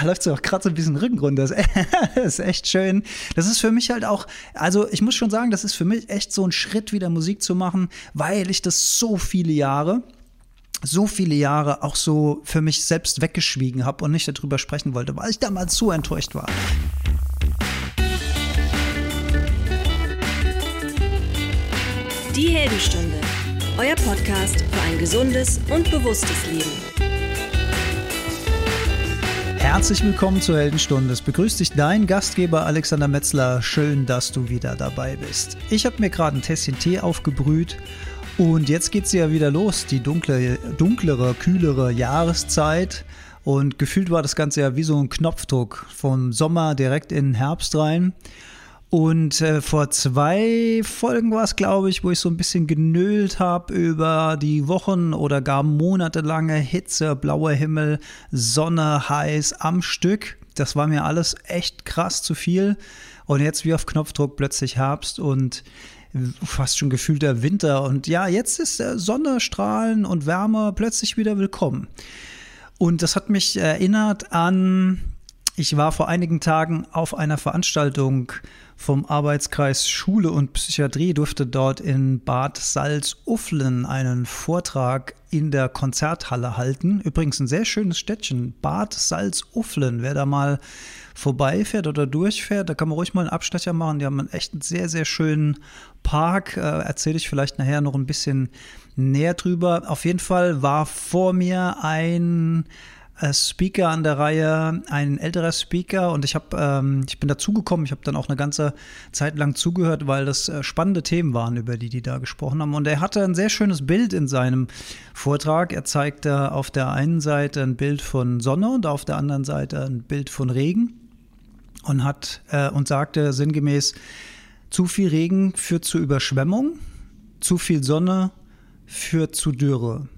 ah, läuft so gerade so ein bisschen Rücken runter. Das ist echt schön. Das ist für mich halt auch, also ich muss schon sagen, das ist für mich echt so ein Schritt, wieder Musik zu machen, weil ich das so viele Jahre so viele Jahre auch so für mich selbst weggeschwiegen habe und nicht darüber sprechen wollte, weil ich damals so enttäuscht war. Die Heldenstunde, euer Podcast für ein gesundes und bewusstes Leben. Herzlich willkommen zur Heldenstunde. Es begrüßt dich dein Gastgeber Alexander Metzler. Schön, dass du wieder dabei bist. Ich habe mir gerade ein Tässchen Tee aufgebrüht und jetzt geht es ja wieder los, die dunkle, dunklere, kühlere Jahreszeit. Und gefühlt war das Ganze ja wie so ein Knopfdruck vom Sommer direkt in den Herbst rein. Und äh, vor zwei Folgen war es, glaube ich, wo ich so ein bisschen genölt habe über die Wochen oder gar monatelange Hitze, blauer Himmel, Sonne, heiß am Stück. Das war mir alles echt krass zu viel. Und jetzt wie auf Knopfdruck plötzlich Herbst und fast schon gefühlter Winter. Und ja, jetzt ist äh, Sonne, Strahlen und Wärme plötzlich wieder willkommen. Und das hat mich erinnert an, ich war vor einigen Tagen auf einer Veranstaltung vom Arbeitskreis Schule und Psychiatrie durfte dort in Bad Salzuflen einen Vortrag in der Konzerthalle halten. Übrigens ein sehr schönes Städtchen, Bad Salzuflen. Wer da mal vorbeifährt oder durchfährt, da kann man ruhig mal einen Abstecher machen. Die haben einen echt sehr, sehr schönen Park. Äh, Erzähle ich vielleicht nachher noch ein bisschen näher drüber. Auf jeden Fall war vor mir ein Speaker an der Reihe, ein älterer Speaker und ich habe, ähm, ich bin dazugekommen, ich habe dann auch eine ganze Zeit lang zugehört, weil das äh, spannende Themen waren, über die die da gesprochen haben. Und er hatte ein sehr schönes Bild in seinem Vortrag. Er zeigte auf der einen Seite ein Bild von Sonne und auf der anderen Seite ein Bild von Regen und hat äh, und sagte sinngemäß: Zu viel Regen führt zu Überschwemmung, zu viel Sonne führt zu Dürre.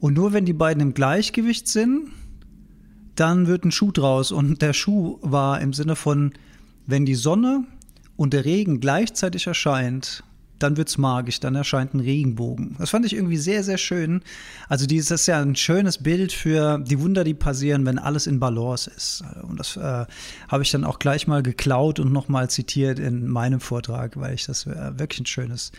Und nur wenn die beiden im Gleichgewicht sind, dann wird ein Schuh draus. Und der Schuh war im Sinne von, wenn die Sonne und der Regen gleichzeitig erscheint, dann wird es magisch, dann erscheint ein Regenbogen. Das fand ich irgendwie sehr, sehr schön. Also dieses ist ja ein schönes Bild für die Wunder, die passieren, wenn alles in Balance ist. Und das äh, habe ich dann auch gleich mal geklaut und nochmal zitiert in meinem Vortrag, weil ich das äh, wirklich ein schönes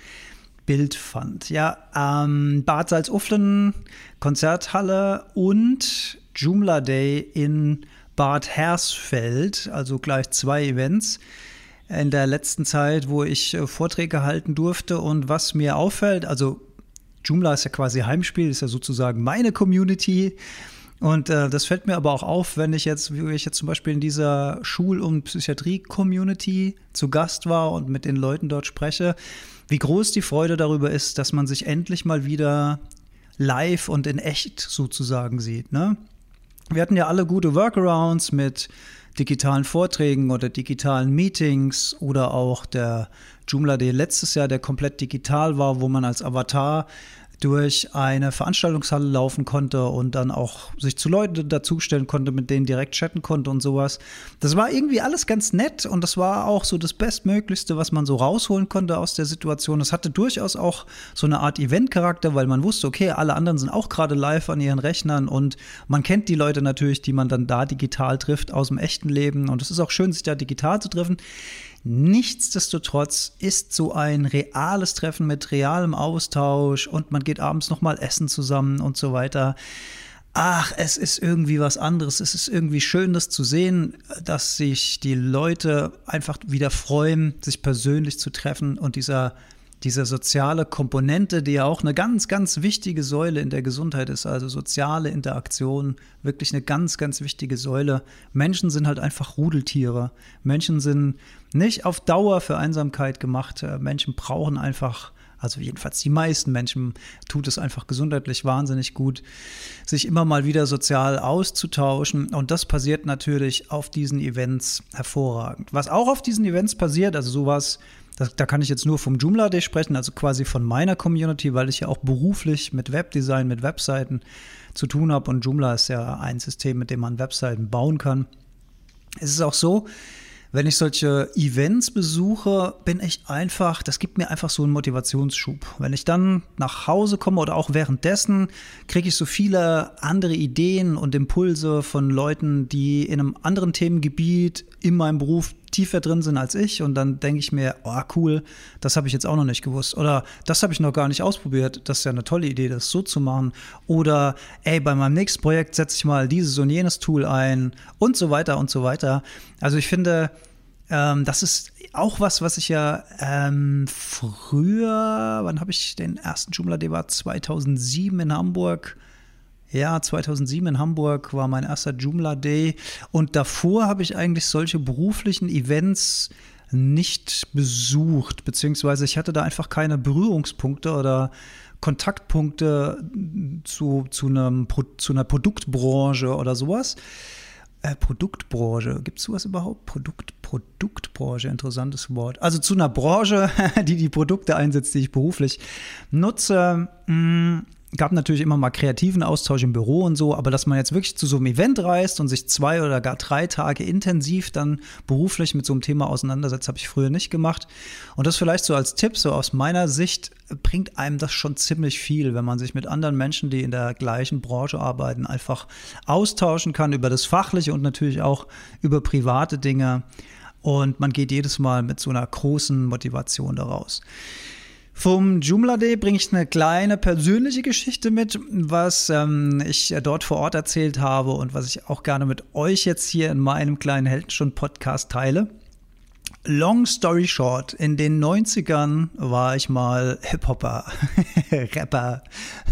Bild fand. Ja, ähm, Bad Salzuflen, Konzerthalle und Joomla Day in Bad Hersfeld, also gleich zwei Events in der letzten Zeit, wo ich äh, Vorträge halten durfte. Und was mir auffällt, also Joomla ist ja quasi Heimspiel, ist ja sozusagen meine Community. Und äh, das fällt mir aber auch auf, wenn ich jetzt, wie ich jetzt zum Beispiel in dieser Schul- und Psychiatrie-Community zu Gast war und mit den Leuten dort spreche, wie groß die Freude darüber ist, dass man sich endlich mal wieder live und in echt sozusagen sieht. Ne? Wir hatten ja alle gute Workarounds mit digitalen Vorträgen oder digitalen Meetings oder auch der Joomla Day letztes Jahr, der komplett digital war, wo man als Avatar durch eine Veranstaltungshalle laufen konnte und dann auch sich zu Leuten dazustellen konnte, mit denen direkt chatten konnte und sowas. Das war irgendwie alles ganz nett und das war auch so das Bestmöglichste, was man so rausholen konnte aus der Situation. Es hatte durchaus auch so eine Art Event-Charakter, weil man wusste, okay, alle anderen sind auch gerade live an ihren Rechnern und man kennt die Leute natürlich, die man dann da digital trifft aus dem echten Leben und es ist auch schön, sich da digital zu treffen. Nichtsdestotrotz ist so ein reales Treffen mit realem Austausch und man geht abends noch mal essen zusammen und so weiter. Ach, es ist irgendwie was anderes. Es ist irgendwie schön, das zu sehen, dass sich die Leute einfach wieder freuen, sich persönlich zu treffen und dieser diese soziale Komponente, die ja auch eine ganz, ganz wichtige Säule in der Gesundheit ist, also soziale Interaktion, wirklich eine ganz, ganz wichtige Säule. Menschen sind halt einfach Rudeltiere. Menschen sind nicht auf Dauer für Einsamkeit gemacht. Menschen brauchen einfach also jedenfalls die meisten Menschen tut es einfach gesundheitlich wahnsinnig gut, sich immer mal wieder sozial auszutauschen. Und das passiert natürlich auf diesen Events hervorragend. Was auch auf diesen Events passiert, also sowas das, da kann ich jetzt nur vom Joomla Day sprechen, also quasi von meiner Community, weil ich ja auch beruflich mit Webdesign, mit Webseiten zu tun habe und Joomla ist ja ein System, mit dem man Webseiten bauen kann. Es ist auch so, wenn ich solche Events besuche, bin ich einfach, das gibt mir einfach so einen Motivationsschub. Wenn ich dann nach Hause komme oder auch währenddessen, kriege ich so viele andere Ideen und Impulse von Leuten, die in einem anderen Themengebiet in meinem Beruf tiefer drin sind als ich und dann denke ich mir, oh cool, das habe ich jetzt auch noch nicht gewusst. Oder das habe ich noch gar nicht ausprobiert, das ist ja eine tolle Idee, das so zu machen. Oder ey, bei meinem nächsten Projekt setze ich mal dieses und jenes Tool ein und so weiter und so weiter. Also ich finde, ähm, das ist auch was, was ich ja ähm, früher, wann habe ich den ersten Joomla, der war 2007 in Hamburg, ja, 2007 in Hamburg war mein erster Joomla Day und davor habe ich eigentlich solche beruflichen Events nicht besucht, beziehungsweise ich hatte da einfach keine Berührungspunkte oder Kontaktpunkte zu, zu, einem, zu einer Produktbranche oder sowas. Äh, Produktbranche, gibt es sowas überhaupt? Produkt, Produktbranche, interessantes Wort. Also zu einer Branche, die die Produkte einsetzt, die ich beruflich nutze. Gab natürlich immer mal kreativen Austausch im Büro und so, aber dass man jetzt wirklich zu so einem Event reist und sich zwei oder gar drei Tage intensiv dann beruflich mit so einem Thema auseinandersetzt, habe ich früher nicht gemacht. Und das vielleicht so als Tipp, so aus meiner Sicht, bringt einem das schon ziemlich viel, wenn man sich mit anderen Menschen, die in der gleichen Branche arbeiten, einfach austauschen kann über das Fachliche und natürlich auch über private Dinge. Und man geht jedes Mal mit so einer großen Motivation daraus. Vom Joomla Day bringe ich eine kleine persönliche Geschichte mit, was ähm, ich dort vor Ort erzählt habe und was ich auch gerne mit euch jetzt hier in meinem kleinen Heldenstund-Podcast teile. Long story short, in den 90ern war ich mal Hip-Hopper, Rapper.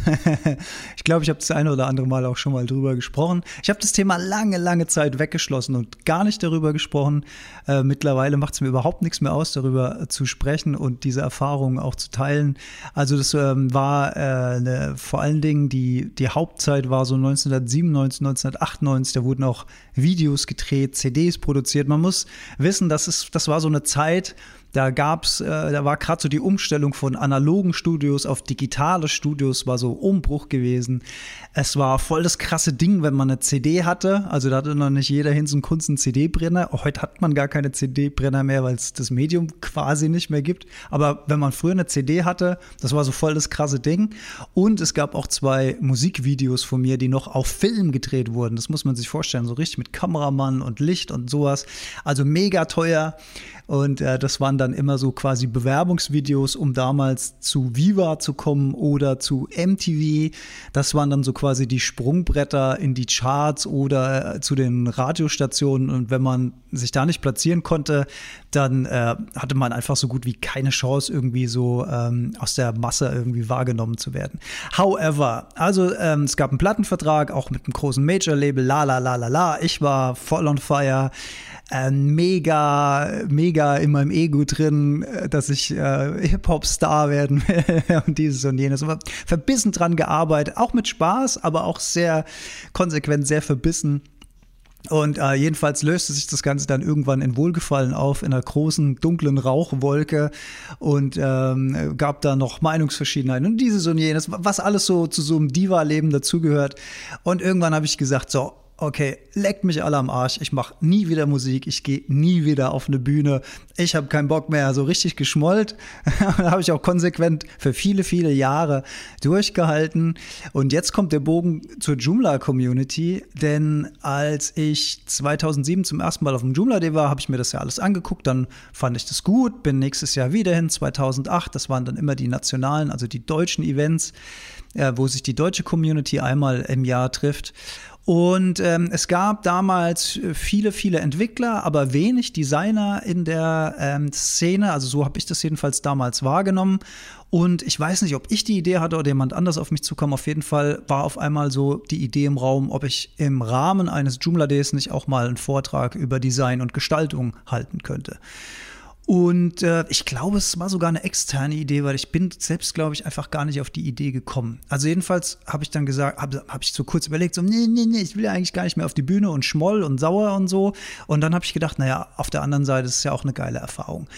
ich glaube, ich habe das eine oder andere Mal auch schon mal drüber gesprochen. Ich habe das Thema lange, lange Zeit weggeschlossen und gar nicht darüber gesprochen. Äh, mittlerweile macht es mir überhaupt nichts mehr aus, darüber zu sprechen und diese Erfahrungen auch zu teilen. Also das ähm, war äh, ne, vor allen Dingen die, die Hauptzeit war so 1997, 1998. Da wurden auch Videos gedreht, CDs produziert. Man muss wissen, das, ist, das war so eine Zeit, da gab's, äh, da war gerade so die Umstellung von analogen Studios auf digitale Studios, war so Umbruch gewesen. Es war voll das krasse Ding, wenn man eine CD hatte. Also da hatte noch nicht jeder hin so Kunst einen CD-Brenner. Heute hat man gar keine CD-Brenner mehr, weil es das Medium quasi nicht mehr gibt. Aber wenn man früher eine CD hatte, das war so voll das krasse Ding. Und es gab auch zwei Musikvideos von mir, die noch auf Film gedreht wurden. Das muss man sich vorstellen, so richtig mit Kameramann und Licht und sowas. Also mega teuer. Und äh, das waren dann immer so quasi Bewerbungsvideos, um damals zu Viva zu kommen oder zu MTV. Das waren dann so quasi die Sprungbretter in die Charts oder äh, zu den Radiostationen. Und wenn man sich da nicht platzieren konnte, dann äh, hatte man einfach so gut wie keine Chance, irgendwie so ähm, aus der Masse irgendwie wahrgenommen zu werden. However, also ähm, es gab einen Plattenvertrag, auch mit einem großen Major-Label, la la la la la. Ich war voll on fire äh, mega, mega in meinem Ego drin, äh, dass ich äh, Hip-Hop-Star werden will und dieses und jenes. Aber verbissen dran gearbeitet, auch mit Spaß, aber auch sehr konsequent, sehr verbissen. Und äh, jedenfalls löste sich das Ganze dann irgendwann in Wohlgefallen auf, in einer großen, dunklen Rauchwolke und ähm, gab da noch Meinungsverschiedenheiten und dieses und jenes, was alles so zu so einem Diva-Leben dazugehört. Und irgendwann habe ich gesagt, so, okay, leckt mich alle am Arsch, ich mache nie wieder Musik, ich gehe nie wieder auf eine Bühne, ich habe keinen Bock mehr, so richtig geschmollt. da habe ich auch konsequent für viele, viele Jahre durchgehalten. Und jetzt kommt der Bogen zur Joomla-Community, denn als ich 2007 zum ersten Mal auf dem Joomla Day war, habe ich mir das ja alles angeguckt, dann fand ich das gut, bin nächstes Jahr wieder hin, 2008, das waren dann immer die nationalen, also die deutschen Events, äh, wo sich die deutsche Community einmal im Jahr trifft. Und ähm, es gab damals viele, viele Entwickler, aber wenig Designer in der ähm, Szene. Also so habe ich das jedenfalls damals wahrgenommen. Und ich weiß nicht, ob ich die Idee hatte oder jemand anders auf mich zukam. Auf jeden Fall war auf einmal so die Idee im Raum, ob ich im Rahmen eines Joomla Days nicht auch mal einen Vortrag über Design und Gestaltung halten könnte. Und äh, ich glaube, es war sogar eine externe Idee, weil ich bin selbst, glaube ich, einfach gar nicht auf die Idee gekommen. Also jedenfalls habe ich dann gesagt, habe hab ich so kurz überlegt, so, nee, nee, nee, ich will ja eigentlich gar nicht mehr auf die Bühne und schmoll und sauer und so. Und dann habe ich gedacht, naja, auf der anderen Seite ist es ja auch eine geile Erfahrung.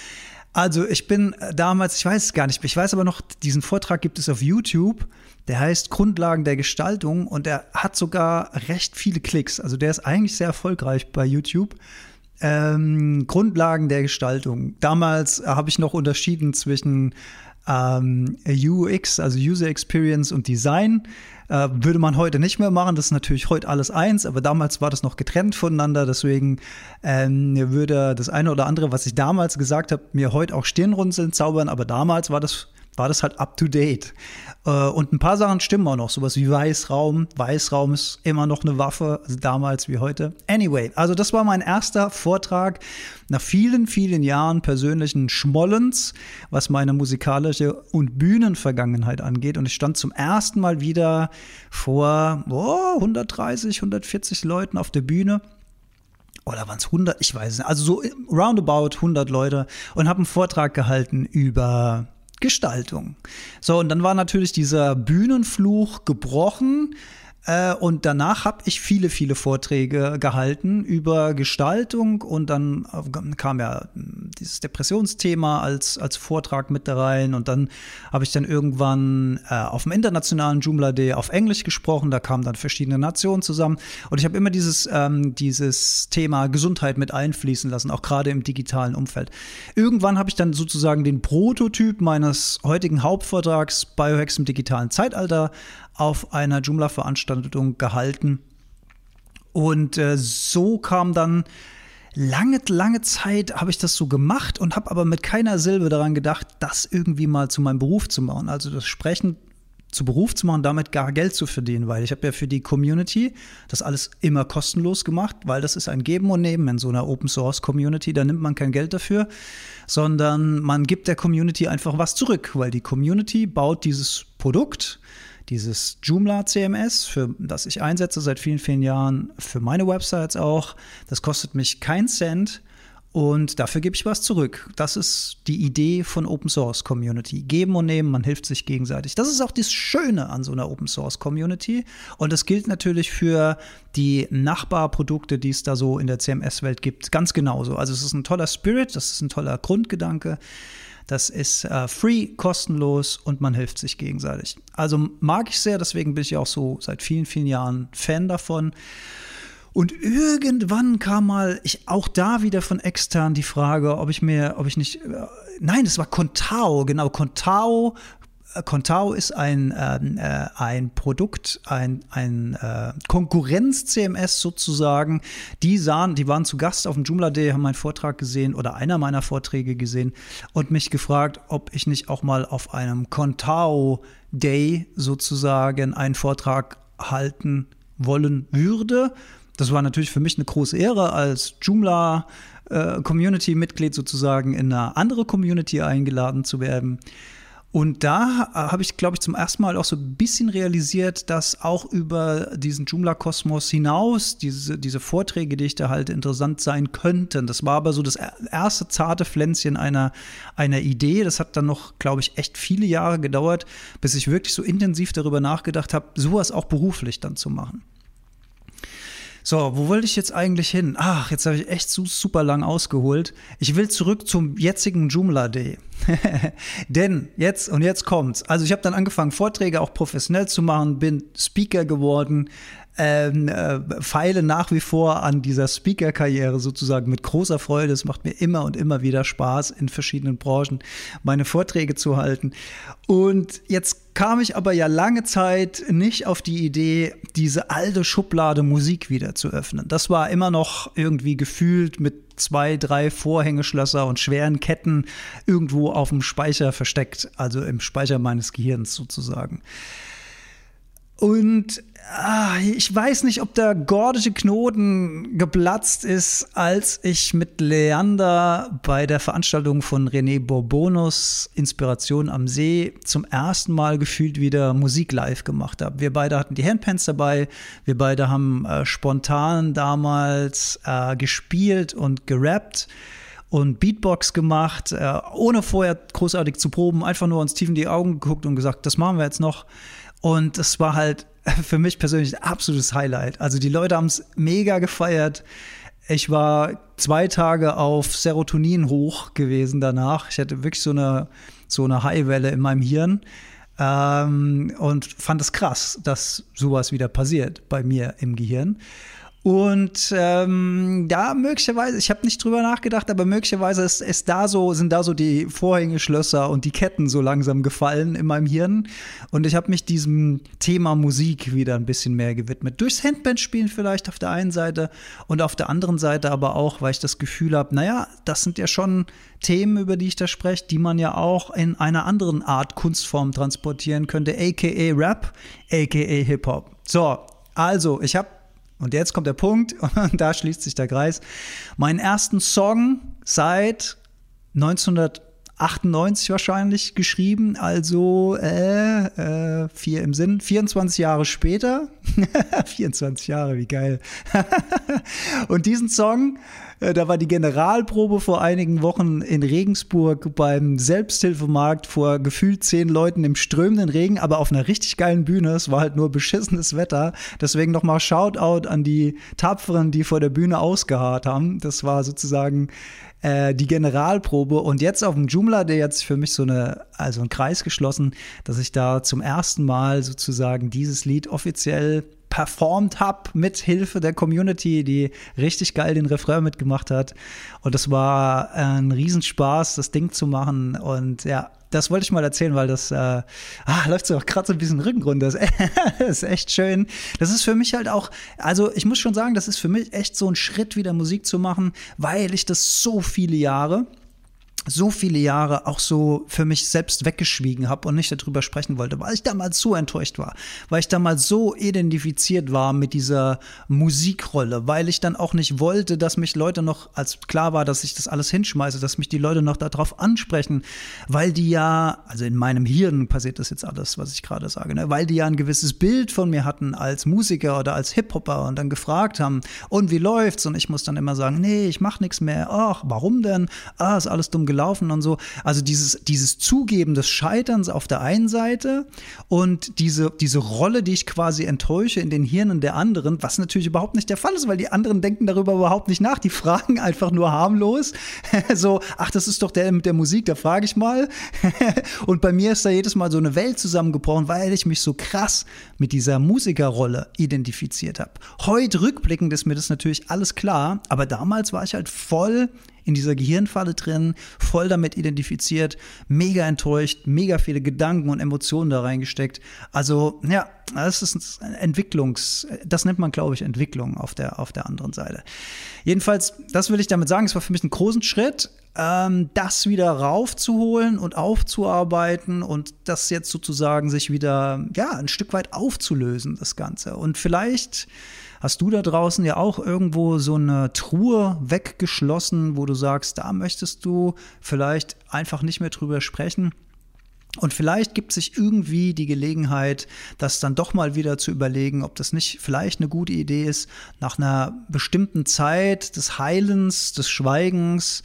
Also ich bin damals, ich weiß es gar nicht, ich weiß aber noch, diesen Vortrag gibt es auf YouTube. Der heißt Grundlagen der Gestaltung und er hat sogar recht viele Klicks. Also der ist eigentlich sehr erfolgreich bei YouTube. Ähm, Grundlagen der Gestaltung. Damals habe ich noch unterschieden zwischen ähm, UX, also User Experience und Design. Äh, würde man heute nicht mehr machen. Das ist natürlich heute alles eins, aber damals war das noch getrennt voneinander. Deswegen ähm, würde das eine oder andere, was ich damals gesagt habe, mir heute auch Stirnrunzeln zaubern, aber damals war das war das halt up to date. Äh, und ein paar Sachen stimmen auch noch, sowas wie Weißraum. Weißraum ist immer noch eine Waffe, also damals wie heute. Anyway, also das war mein erster Vortrag nach vielen, vielen Jahren persönlichen Schmollens, was meine musikalische und Bühnenvergangenheit angeht. Und ich stand zum ersten Mal wieder vor oh, 130, 140 Leuten auf der Bühne oder waren es 100, ich weiß nicht, also so roundabout 100 Leute und habe einen Vortrag gehalten über Gestaltung. So, und dann war natürlich dieser Bühnenfluch gebrochen. Äh, und danach habe ich viele, viele Vorträge gehalten über Gestaltung und dann kam ja dieses Depressionsthema als, als Vortrag mit da rein und dann habe ich dann irgendwann äh, auf dem internationalen Joomla Day auf Englisch gesprochen, da kamen dann verschiedene Nationen zusammen und ich habe immer dieses, ähm, dieses Thema Gesundheit mit einfließen lassen, auch gerade im digitalen Umfeld. Irgendwann habe ich dann sozusagen den Prototyp meines heutigen Hauptvortrags Biohacks im digitalen Zeitalter auf einer Joomla-Veranstaltung gehalten. Und äh, so kam dann lange, lange Zeit habe ich das so gemacht und habe aber mit keiner Silbe daran gedacht, das irgendwie mal zu meinem Beruf zu machen. Also das Sprechen zu Beruf zu machen, damit gar Geld zu verdienen, weil ich habe ja für die Community das alles immer kostenlos gemacht, weil das ist ein Geben und Nehmen in so einer Open Source Community, da nimmt man kein Geld dafür, sondern man gibt der Community einfach was zurück, weil die Community baut dieses Produkt dieses Joomla CMS, für das ich einsetze seit vielen, vielen Jahren, für meine Websites auch. Das kostet mich keinen Cent und dafür gebe ich was zurück. Das ist die Idee von Open Source Community. Geben und nehmen, man hilft sich gegenseitig. Das ist auch das Schöne an so einer Open Source Community. Und das gilt natürlich für die Nachbarprodukte, die es da so in der CMS-Welt gibt, ganz genauso. Also es ist ein toller Spirit, das ist ein toller Grundgedanke. Das ist äh, free, kostenlos und man hilft sich gegenseitig. Also mag ich sehr, deswegen bin ich auch so seit vielen, vielen Jahren Fan davon. Und irgendwann kam mal, ich auch da wieder von extern die Frage, ob ich mir, ob ich nicht, äh, nein, das war Contao, genau, Contao Contao ist ein, ähm, äh, ein Produkt, ein, ein äh, Konkurrenz-CMS sozusagen. Die sahen, die waren zu Gast auf dem Joomla Day, haben meinen Vortrag gesehen oder einer meiner Vorträge gesehen und mich gefragt, ob ich nicht auch mal auf einem Contao Day sozusagen einen Vortrag halten wollen würde. Das war natürlich für mich eine große Ehre, als Joomla äh, Community-Mitglied sozusagen in eine andere Community eingeladen zu werden. Und da äh, habe ich, glaube ich, zum ersten Mal auch so ein bisschen realisiert, dass auch über diesen Joomla-Kosmos hinaus diese, diese Vorträge, die ich da halte, interessant sein könnten. Das war aber so das erste zarte Pflänzchen einer, einer Idee. Das hat dann noch, glaube ich, echt viele Jahre gedauert, bis ich wirklich so intensiv darüber nachgedacht habe, sowas auch beruflich dann zu machen. So, wo wollte ich jetzt eigentlich hin? Ach, jetzt habe ich echt so super lang ausgeholt. Ich will zurück zum jetzigen Joomla Day. Denn jetzt und jetzt kommt's. Also ich habe dann angefangen, Vorträge auch professionell zu machen, bin Speaker geworden, ähm, äh, feile nach wie vor an dieser Speaker-Karriere sozusagen mit großer Freude. Es macht mir immer und immer wieder Spaß, in verschiedenen Branchen meine Vorträge zu halten. Und jetzt kam ich aber ja lange Zeit nicht auf die Idee, diese alte Schublade Musik wieder zu öffnen. Das war immer noch irgendwie gefühlt mit zwei, drei Vorhängeschlösser und schweren Ketten irgendwo auf dem Speicher versteckt, also im Speicher meines Gehirns sozusagen. Und ah, ich weiß nicht, ob der gordische Knoten geplatzt ist, als ich mit Leander bei der Veranstaltung von René Bourbonus Inspiration am See zum ersten Mal gefühlt wieder Musik live gemacht habe. Wir beide hatten die Handpans dabei, wir beide haben äh, spontan damals äh, gespielt und gerappt und Beatbox gemacht, äh, ohne vorher großartig zu proben, einfach nur uns tief in die Augen geguckt und gesagt, das machen wir jetzt noch. Und es war halt für mich persönlich ein absolutes Highlight. Also die Leute haben es mega gefeiert. Ich war zwei Tage auf Serotonin hoch gewesen danach. Ich hatte wirklich so eine, so eine Highwelle in meinem Hirn. Ähm, und fand es krass, dass sowas wieder passiert bei mir im Gehirn. Und ähm, ja, möglicherweise, ich habe nicht drüber nachgedacht, aber möglicherweise ist, ist da so, sind da so die Vorhängeschlösser und die Ketten so langsam gefallen in meinem Hirn. Und ich habe mich diesem Thema Musik wieder ein bisschen mehr gewidmet. Durchs Handbandspielen vielleicht auf der einen Seite und auf der anderen Seite aber auch, weil ich das Gefühl habe, naja, das sind ja schon Themen, über die ich da spreche, die man ja auch in einer anderen Art Kunstform transportieren könnte, aka Rap, aka Hip-Hop. So, also, ich habe und jetzt kommt der Punkt, und da schließt sich der Kreis. Meinen ersten Song seit 1998 wahrscheinlich geschrieben, also äh, äh, vier im Sinn, 24 Jahre später. 24 Jahre, wie geil. und diesen Song da war die Generalprobe vor einigen Wochen in Regensburg beim Selbsthilfemarkt vor gefühlt zehn Leuten im strömenden Regen, aber auf einer richtig geilen Bühne. Es war halt nur beschissenes Wetter. Deswegen nochmal Shoutout an die Tapferen, die vor der Bühne ausgeharrt haben. Das war sozusagen äh, die Generalprobe. Und jetzt auf dem Joomla, der jetzt für mich so eine, also ein Kreis geschlossen, dass ich da zum ersten Mal sozusagen dieses Lied offiziell performt habe mit Hilfe der Community, die richtig geil den Refrain mitgemacht hat. Und es war ein Riesenspaß, das Ding zu machen. Und ja, das wollte ich mal erzählen, weil das äh, ah, läuft so gerade so ein bisschen Rücken runter. Das ist echt schön. Das ist für mich halt auch, also ich muss schon sagen, das ist für mich echt so ein Schritt, wieder Musik zu machen, weil ich das so viele Jahre so viele Jahre auch so für mich selbst weggeschwiegen habe und nicht darüber sprechen wollte, weil ich damals so enttäuscht war, weil ich damals so identifiziert war mit dieser Musikrolle, weil ich dann auch nicht wollte, dass mich Leute noch, als klar war, dass ich das alles hinschmeiße, dass mich die Leute noch darauf ansprechen, weil die ja, also in meinem Hirn passiert das jetzt alles, was ich gerade sage, ne? weil die ja ein gewisses Bild von mir hatten als Musiker oder als Hip-Hopper und dann gefragt haben, und wie läuft's? Und ich muss dann immer sagen, nee, ich mach nichts mehr. Ach, warum denn? Ah, ist alles dumm gelaufen und so. Also dieses, dieses Zugeben des Scheiterns auf der einen Seite und diese, diese Rolle, die ich quasi enttäusche in den Hirnen der anderen, was natürlich überhaupt nicht der Fall ist, weil die anderen denken darüber überhaupt nicht nach. Die fragen einfach nur harmlos. so, ach, das ist doch der mit der Musik, da frage ich mal. und bei mir ist da jedes Mal so eine Welt zusammengebrochen, weil ich mich so krass mit dieser Musikerrolle identifiziert habe. Heute rückblickend ist mir das natürlich alles klar, aber damals war ich halt voll in dieser Gehirnfalle drin, voll damit identifiziert, mega enttäuscht, mega viele Gedanken und Emotionen da reingesteckt. Also, ja, das ist Entwicklungs, das nennt man, glaube ich, Entwicklung auf der, auf der anderen Seite. Jedenfalls, das will ich damit sagen, es war für mich ein großen Schritt, ähm, das wieder raufzuholen und aufzuarbeiten und das jetzt sozusagen sich wieder, ja, ein Stück weit aufzulösen, das Ganze. Und vielleicht Hast du da draußen ja auch irgendwo so eine Truhe weggeschlossen, wo du sagst, da möchtest du vielleicht einfach nicht mehr drüber sprechen? Und vielleicht gibt sich irgendwie die Gelegenheit, das dann doch mal wieder zu überlegen, ob das nicht vielleicht eine gute Idee ist, nach einer bestimmten Zeit des Heilens, des Schweigens,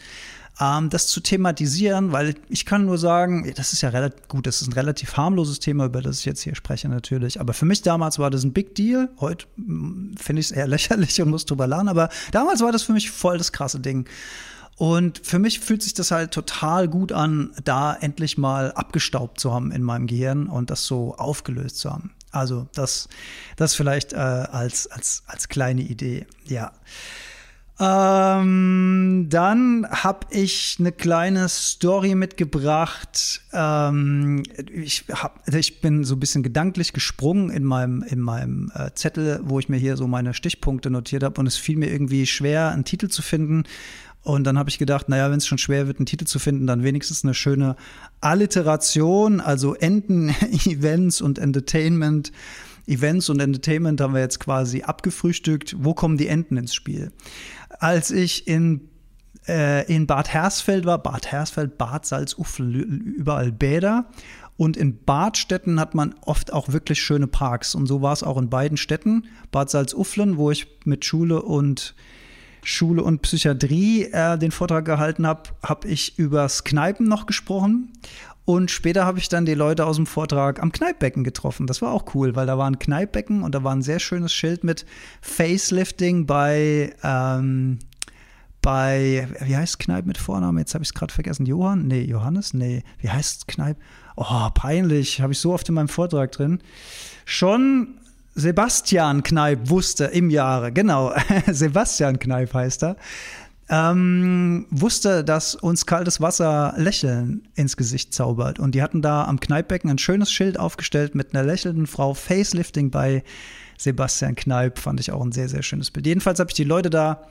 ähm, das zu thematisieren, weil ich kann nur sagen, das ist ja relativ gut, das ist ein relativ harmloses Thema, über das ich jetzt hier spreche natürlich. Aber für mich damals war das ein Big Deal. Heute mm, finde ich es eher lächerlich und muss drüber lernen, aber damals war das für mich voll das krasse Ding. Und für mich fühlt sich das halt total gut an, da endlich mal abgestaubt zu haben in meinem Gehirn und das so aufgelöst zu haben. Also das, das vielleicht äh, als, als, als kleine Idee, ja. Ähm, dann habe ich eine kleine Story mitgebracht. Ähm, ich, hab, ich bin so ein bisschen gedanklich gesprungen in meinem, in meinem äh, Zettel, wo ich mir hier so meine Stichpunkte notiert habe. Und es fiel mir irgendwie schwer, einen Titel zu finden. Und dann habe ich gedacht, naja, wenn es schon schwer wird, einen Titel zu finden, dann wenigstens eine schöne Alliteration, also Enden, Events und Entertainment. Events und Entertainment haben wir jetzt quasi abgefrühstückt. Wo kommen die Enten ins Spiel? Als ich in äh, in Bad Hersfeld war, Bad Hersfeld, Bad Salzuflen, überall Bäder. Und in Badstätten hat man oft auch wirklich schöne Parks. Und so war es auch in beiden Städten. Bad Salzuflen, wo ich mit Schule und Schule und Psychiatrie äh, den Vortrag gehalten habe, habe ich übers Kneipen noch gesprochen. Und später habe ich dann die Leute aus dem Vortrag am Kneippbecken getroffen. Das war auch cool, weil da war ein Kneippbecken und da war ein sehr schönes Schild mit Facelifting bei, ähm, bei, wie heißt Kneipp mit Vornamen? Jetzt habe ich es gerade vergessen. Johann? Nee, Johannes? Nee, wie heißt Kneipp? Oh, peinlich, habe ich so oft in meinem Vortrag drin. Schon Sebastian Kneip wusste im Jahre, genau, Sebastian Kneip heißt er, ähm, wusste, dass uns kaltes Wasser Lächeln ins Gesicht zaubert. Und die hatten da am Kneippbecken ein schönes Schild aufgestellt mit einer lächelnden Frau, Facelifting bei Sebastian Kneip, fand ich auch ein sehr, sehr schönes Bild. Jedenfalls habe ich die Leute da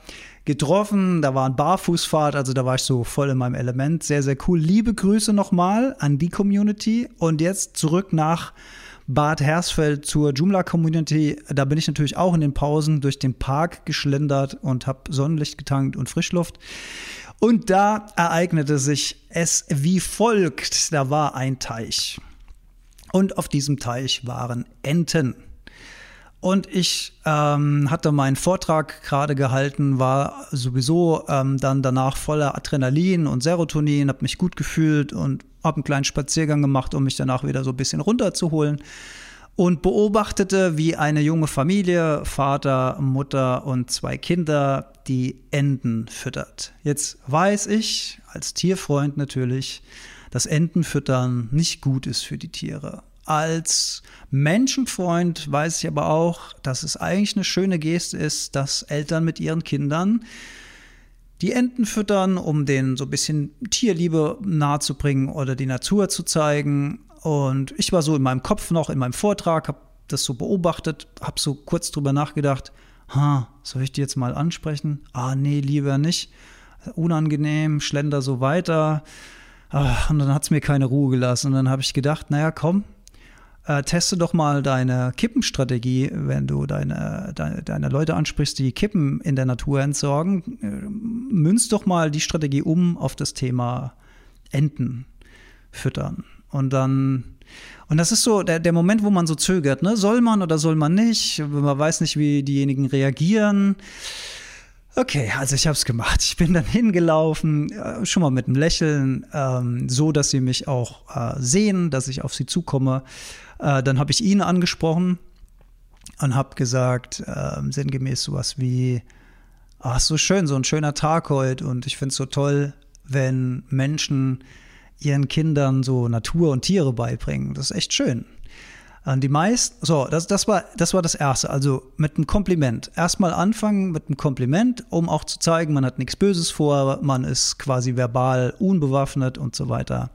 getroffen, da war ein Barfußfahrt, also da war ich so voll in meinem Element. Sehr, sehr cool. Liebe Grüße nochmal an die Community und jetzt zurück nach Bad Hersfeld zur Joomla Community. Da bin ich natürlich auch in den Pausen durch den Park geschlendert und habe Sonnenlicht getankt und Frischluft. Und da ereignete sich es wie folgt. Da war ein Teich. Und auf diesem Teich waren Enten. Und ich ähm, hatte meinen Vortrag gerade gehalten, war sowieso ähm, dann danach voller Adrenalin und Serotonin, habe mich gut gefühlt und habe einen kleinen Spaziergang gemacht, um mich danach wieder so ein bisschen runterzuholen und beobachtete, wie eine junge Familie, Vater, Mutter und zwei Kinder, die Enten füttert. Jetzt weiß ich als Tierfreund natürlich, dass Entenfüttern nicht gut ist für die Tiere. Als Menschenfreund weiß ich aber auch, dass es eigentlich eine schöne Geste ist, dass Eltern mit ihren Kindern die Enten füttern, um denen so ein bisschen Tierliebe nahezubringen oder die Natur zu zeigen. Und ich war so in meinem Kopf noch, in meinem Vortrag, habe das so beobachtet, habe so kurz drüber nachgedacht, ha, soll ich die jetzt mal ansprechen? Ah, nee, lieber nicht. Unangenehm, schlender so weiter. Ach, und dann hat es mir keine Ruhe gelassen. Und dann habe ich gedacht, naja, komm, äh, teste doch mal deine Kippenstrategie, wenn du deine, deine, deine, Leute ansprichst, die Kippen in der Natur entsorgen. Äh, münz doch mal die Strategie um auf das Thema Enten füttern. Und dann, und das ist so der, der Moment, wo man so zögert, ne? Soll man oder soll man nicht? Man weiß nicht, wie diejenigen reagieren. Okay, also ich habe es gemacht. Ich bin dann hingelaufen, äh, schon mal mit einem Lächeln, ähm, so dass sie mich auch äh, sehen, dass ich auf sie zukomme. Äh, dann habe ich ihn angesprochen und habe gesagt, äh, sinngemäß sowas wie, ach so schön, so ein schöner Tag heute und ich finde es so toll, wenn Menschen ihren Kindern so Natur und Tiere beibringen. Das ist echt schön. Die meisten, so, das, das, war, das war das Erste. Also mit einem Kompliment. Erstmal anfangen mit einem Kompliment, um auch zu zeigen, man hat nichts Böses vor, man ist quasi verbal unbewaffnet und so weiter.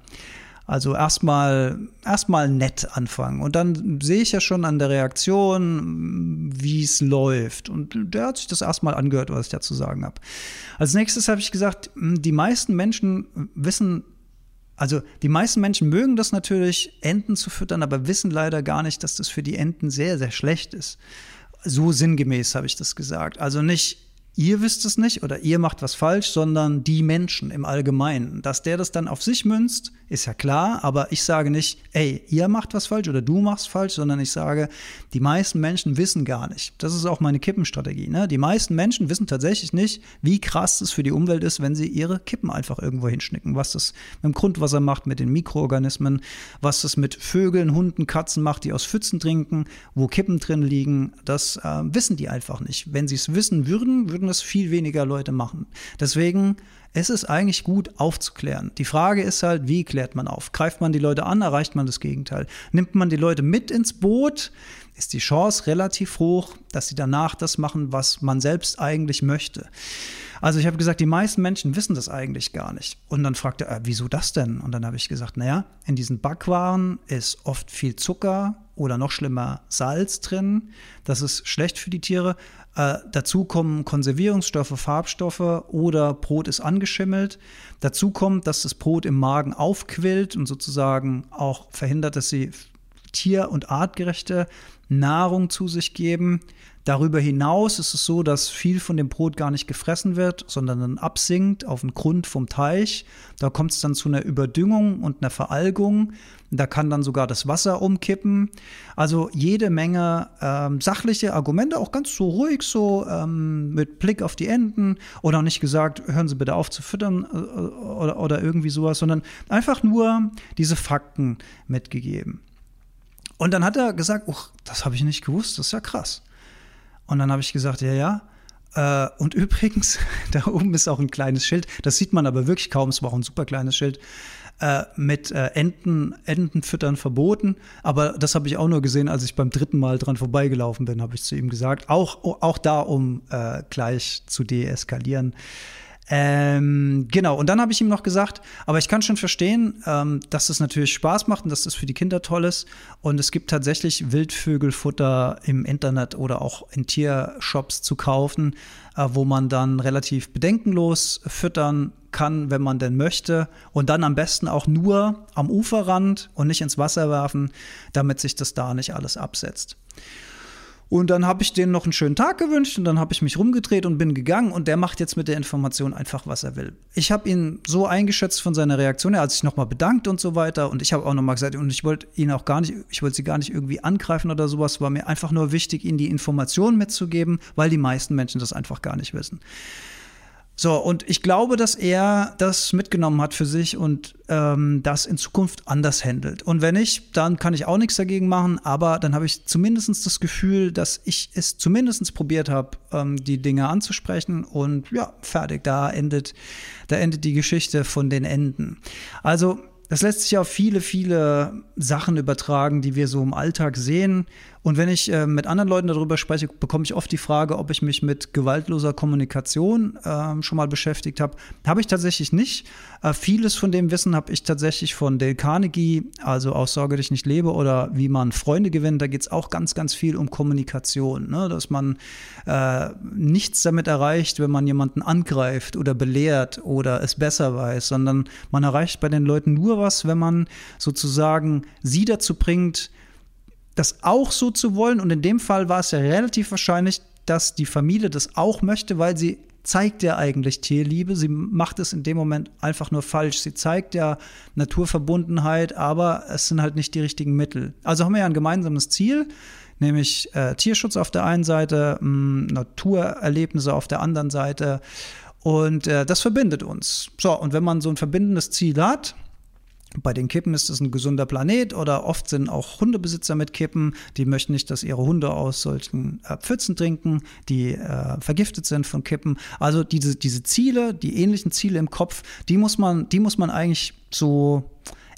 Also erstmal erstmal nett anfangen und dann sehe ich ja schon an der Reaktion, wie es läuft. Und der hat sich das erstmal angehört, was ich dazu sagen habe. Als nächstes habe ich gesagt, die meisten Menschen wissen also die meisten Menschen mögen das natürlich, Enten zu füttern, aber wissen leider gar nicht, dass das für die Enten sehr, sehr schlecht ist. So sinngemäß habe ich das gesagt. Also nicht ihr wisst es nicht oder ihr macht was falsch, sondern die Menschen im Allgemeinen. Dass der das dann auf sich münzt, ist ja klar, aber ich sage nicht, ey, ihr macht was falsch oder du machst falsch, sondern ich sage, die meisten Menschen wissen gar nicht. Das ist auch meine Kippenstrategie. Ne? Die meisten Menschen wissen tatsächlich nicht, wie krass es für die Umwelt ist, wenn sie ihre Kippen einfach irgendwo hinschnicken. Was das mit dem Grundwasser macht, mit den Mikroorganismen, was das mit Vögeln, Hunden, Katzen macht, die aus Pfützen trinken, wo Kippen drin liegen, das äh, wissen die einfach nicht. Wenn sie es wissen würden, würden es viel weniger Leute machen. Deswegen es ist eigentlich gut aufzuklären. Die Frage ist halt, wie klärt man auf? Greift man die Leute an, erreicht man das Gegenteil? Nimmt man die Leute mit ins Boot, ist die Chance relativ hoch, dass sie danach das machen, was man selbst eigentlich möchte. Also ich habe gesagt, die meisten Menschen wissen das eigentlich gar nicht. Und dann fragte er, wieso das denn? Und dann habe ich gesagt, naja, in diesen Backwaren ist oft viel Zucker oder noch schlimmer Salz drin. Das ist schlecht für die Tiere. Äh, dazu kommen Konservierungsstoffe, Farbstoffe oder Brot ist angeschimmelt. Dazu kommt, dass das Brot im Magen aufquillt und sozusagen auch verhindert, dass sie tier- und artgerechte Nahrung zu sich geben. Darüber hinaus ist es so, dass viel von dem Brot gar nicht gefressen wird, sondern dann absinkt auf den Grund vom Teich. Da kommt es dann zu einer Überdüngung und einer Veralgung. Da kann dann sogar das Wasser umkippen. Also jede Menge ähm, sachliche Argumente, auch ganz so ruhig, so ähm, mit Blick auf die Enden oder nicht gesagt, hören Sie bitte auf zu füttern äh, oder, oder irgendwie sowas, sondern einfach nur diese Fakten mitgegeben. Und dann hat er gesagt, das habe ich nicht gewusst, das ist ja krass. Und dann habe ich gesagt, ja, ja. Äh, und übrigens, da oben ist auch ein kleines Schild. Das sieht man aber wirklich kaum. Es war auch ein super kleines Schild. äh, mit äh, Enten, Entenfüttern verboten. Aber das habe ich auch nur gesehen, als ich beim dritten Mal dran vorbeigelaufen bin, habe ich zu ihm gesagt. Auch, auch da, um gleich zu deeskalieren. Ähm, genau, und dann habe ich ihm noch gesagt, aber ich kann schon verstehen, ähm, dass es natürlich Spaß macht und dass das für die Kinder toll ist. Und es gibt tatsächlich Wildvögelfutter im Internet oder auch in Tiershops zu kaufen, äh, wo man dann relativ bedenkenlos füttern kann, wenn man denn möchte. Und dann am besten auch nur am Uferrand und nicht ins Wasser werfen, damit sich das da nicht alles absetzt. Und dann habe ich denen noch einen schönen Tag gewünscht und dann habe ich mich rumgedreht und bin gegangen und der macht jetzt mit der Information einfach, was er will. Ich habe ihn so eingeschätzt von seiner Reaktion, er hat sich nochmal bedankt und so weiter und ich habe auch nochmal gesagt, und ich wollte ihn auch gar nicht, ich wollte sie gar nicht irgendwie angreifen oder sowas, war mir einfach nur wichtig, ihnen die Information mitzugeben, weil die meisten Menschen das einfach gar nicht wissen. So, und ich glaube, dass er das mitgenommen hat für sich und ähm, das in Zukunft anders handelt. Und wenn nicht, dann kann ich auch nichts dagegen machen, aber dann habe ich zumindest das Gefühl, dass ich es zumindest probiert habe, ähm, die Dinge anzusprechen und ja, fertig, da endet, da endet die Geschichte von den Enden. Also das lässt sich auf viele, viele Sachen übertragen, die wir so im Alltag sehen. Und wenn ich äh, mit anderen Leuten darüber spreche, bekomme ich oft die Frage, ob ich mich mit gewaltloser Kommunikation äh, schon mal beschäftigt habe. Habe ich tatsächlich nicht. Äh, vieles von dem Wissen habe ich tatsächlich von Dale Carnegie, also aus Sorge dich nicht lebe oder wie man Freunde gewinnt. Da geht es auch ganz, ganz viel um Kommunikation, ne? dass man äh, nichts damit erreicht, wenn man jemanden angreift oder belehrt oder es besser weiß, sondern man erreicht bei den Leuten nur was, wenn man sozusagen sie dazu bringt, das auch so zu wollen. Und in dem Fall war es ja relativ wahrscheinlich, dass die Familie das auch möchte, weil sie zeigt ja eigentlich Tierliebe. Sie macht es in dem Moment einfach nur falsch. Sie zeigt ja Naturverbundenheit, aber es sind halt nicht die richtigen Mittel. Also haben wir ja ein gemeinsames Ziel, nämlich äh, Tierschutz auf der einen Seite, mh, mm, Naturerlebnisse auf der anderen Seite. Und äh, das verbindet uns. So, und wenn man so ein verbindendes Ziel hat, bei den Kippen ist es ein gesunder Planet oder oft sind auch Hundebesitzer mit Kippen, die möchten nicht, dass ihre Hunde aus solchen äh, Pfützen trinken, die äh, vergiftet sind von Kippen. Also diese, diese Ziele, die ähnlichen Ziele im Kopf, die muss man, die muss man eigentlich so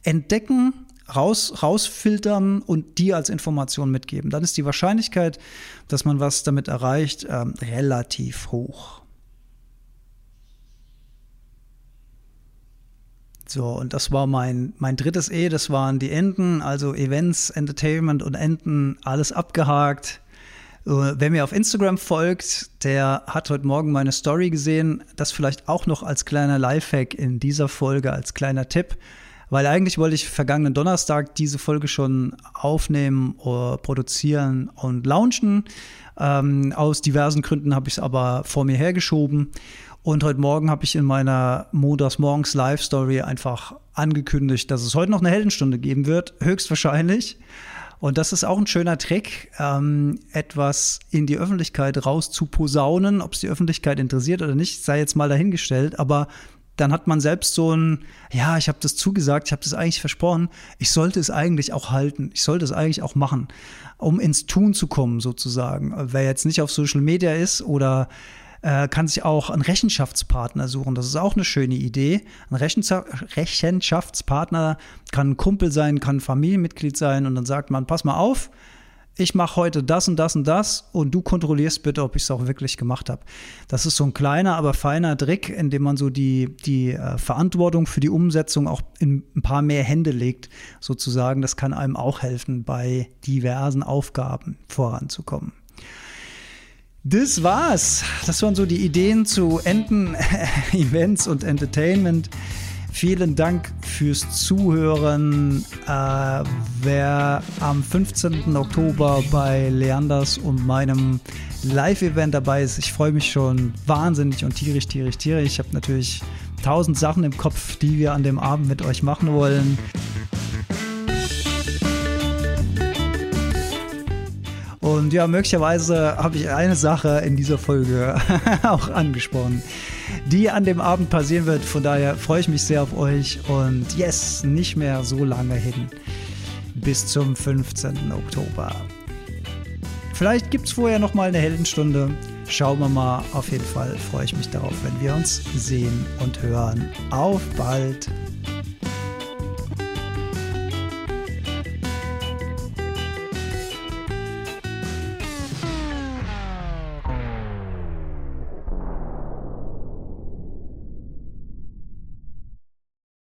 entdecken, raus, rausfiltern und die als Information mitgeben. Dann ist die Wahrscheinlichkeit, dass man was damit erreicht, äh, relativ hoch. So, und das war mein, mein drittes E, das waren die Enden, also Events, Entertainment und Enden, alles abgehakt. Wer mir auf Instagram folgt, der hat heute Morgen meine Story gesehen. Das vielleicht auch noch als kleiner Lifehack in dieser Folge, als kleiner Tipp. Weil eigentlich wollte ich vergangenen Donnerstag diese Folge schon aufnehmen, produzieren und launchen. Ähm, aus diversen Gründen habe ich es aber vor mir hergeschoben. Und heute Morgen habe ich in meiner Montags Morgens Live Story einfach angekündigt, dass es heute noch eine Heldenstunde geben wird, höchstwahrscheinlich. Und das ist auch ein schöner Trick, ähm, etwas in die Öffentlichkeit raus zu posaunen. Ob es die Öffentlichkeit interessiert oder nicht, sei jetzt mal dahingestellt. Aber dann hat man selbst so ein, ja, ich habe das zugesagt, ich habe das eigentlich versprochen, ich sollte es eigentlich auch halten, ich sollte es eigentlich auch machen, um ins Tun zu kommen sozusagen. Wer jetzt nicht auf Social Media ist oder äh, kann sich auch einen Rechenschaftspartner suchen. Das ist auch eine schöne Idee. Ein Rechenschaftspartner kann ein Kumpel sein, kann ein Familienmitglied sein und dann sagt man, pass mal auf, ich mache heute das und das und das und du kontrollierst bitte, ob ich es auch wirklich gemacht habe. Das ist so ein kleiner, aber feiner Trick, in dem man so die, die äh, Verantwortung für die Umsetzung auch in ein paar mehr Hände legt, sozusagen. Das kann einem auch helfen, bei diversen Aufgaben voranzukommen. Das war's. Das waren so die Ideen zu Enten, Events und Entertainment. Vielen Dank fürs Zuhören. Äh, wer am 15. Oktober bei Leanders und meinem Live-Event dabei ist, ich freue mich schon wahnsinnig und tierisch, tierisch, tierisch. Ich habe natürlich tausend Sachen im Kopf, die wir an dem Abend mit euch machen wollen. Und ja, möglicherweise habe ich eine Sache in dieser Folge auch angesprochen, die an dem Abend passieren wird. Von daher freue ich mich sehr auf euch und yes, nicht mehr so lange hin. Bis zum 15. Oktober. Vielleicht gibt es vorher noch mal eine Heldenstunde. Schauen wir mal. Auf jeden Fall freue ich mich darauf, wenn wir uns sehen und hören. Auf bald!